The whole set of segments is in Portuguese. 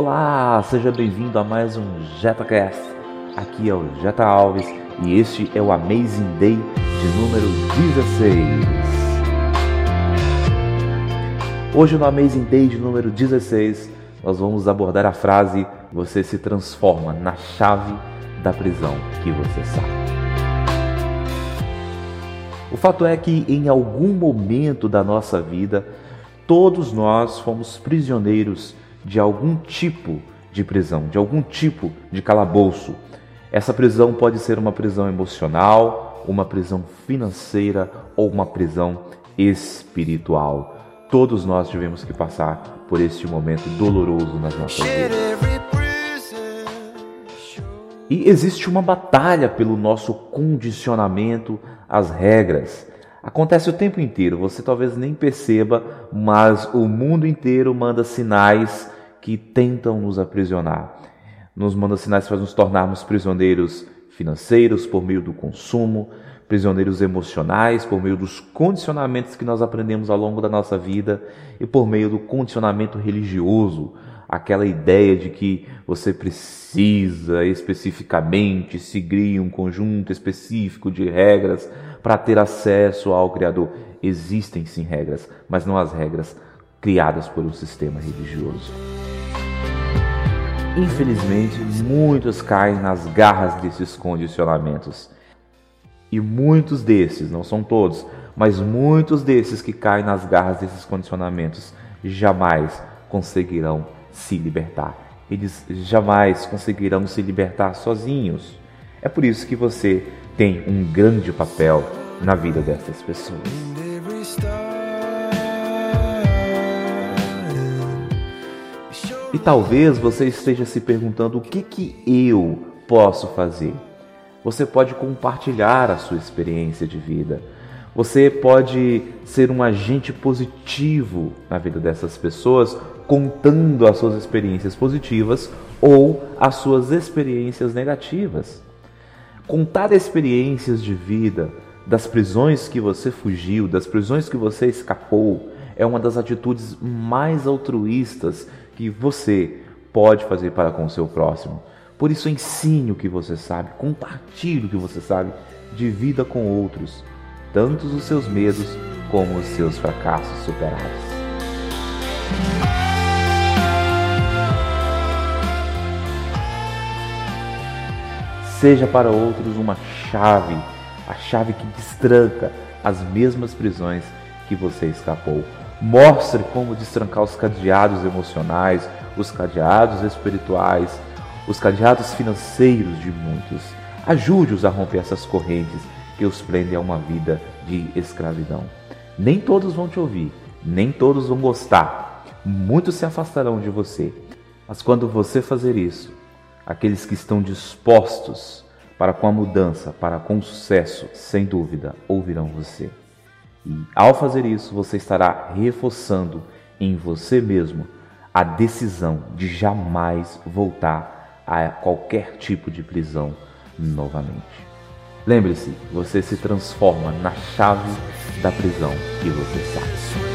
Olá, seja bem-vindo a mais um JetaCast. Aqui é o Jeta Alves e este é o Amazing Day de número 16. Hoje no Amazing Day de número 16, nós vamos abordar a frase você se transforma na chave da prisão que você sabe. O fato é que em algum momento da nossa vida, todos nós fomos prisioneiros de algum tipo de prisão, de algum tipo de calabouço. Essa prisão pode ser uma prisão emocional, uma prisão financeira ou uma prisão espiritual. Todos nós tivemos que passar por este momento doloroso nas nossas vidas. E existe uma batalha pelo nosso condicionamento às regras. Acontece o tempo inteiro, você talvez nem perceba, mas o mundo inteiro manda sinais que tentam nos aprisionar. Nos manda sinais para nos tornarmos prisioneiros financeiros por meio do consumo, prisioneiros emocionais por meio dos condicionamentos que nós aprendemos ao longo da nossa vida e por meio do condicionamento religioso, aquela ideia de que você precisa especificamente seguir um conjunto específico de regras para ter acesso ao Criador. Existem sim regras, mas não as regras criadas por um sistema religioso. Infelizmente, muitos caem nas garras desses condicionamentos. E muitos desses, não são todos, mas muitos desses que caem nas garras desses condicionamentos jamais conseguirão se libertar. Eles jamais conseguirão se libertar sozinhos. É por isso que você tem um grande papel na vida dessas pessoas. E talvez você esteja se perguntando o que, que eu posso fazer. Você pode compartilhar a sua experiência de vida. Você pode ser um agente positivo na vida dessas pessoas, contando as suas experiências positivas ou as suas experiências negativas. Contar experiências de vida, das prisões que você fugiu, das prisões que você escapou, é uma das atitudes mais altruístas que você pode fazer para com o seu próximo. Por isso, ensine o que você sabe, compartilhe o que você sabe, divida com outros, tanto os seus medos como os seus fracassos superados. Seja para outros uma chave, a chave que destranca as mesmas prisões que você escapou. Mostre como destrancar os cadeados emocionais, os cadeados espirituais, os cadeados financeiros de muitos. Ajude-os a romper essas correntes que os prendem a uma vida de escravidão. Nem todos vão te ouvir, nem todos vão gostar. Muitos se afastarão de você. Mas quando você fazer isso, aqueles que estão dispostos para com a mudança, para com o sucesso, sem dúvida, ouvirão você. E ao fazer isso, você estará reforçando em você mesmo a decisão de jamais voltar a qualquer tipo de prisão novamente. Lembre-se, você se transforma na chave da prisão que você sabe.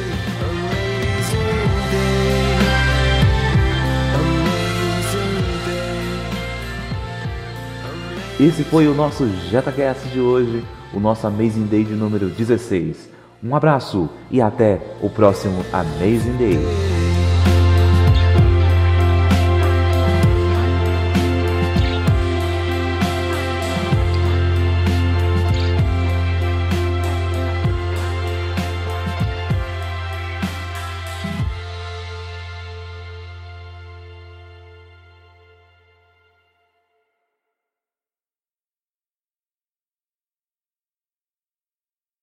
Esse foi o nosso JetaCast de hoje, o nosso Amazing Day de número 16. Um abraço e até o próximo Amazing Day.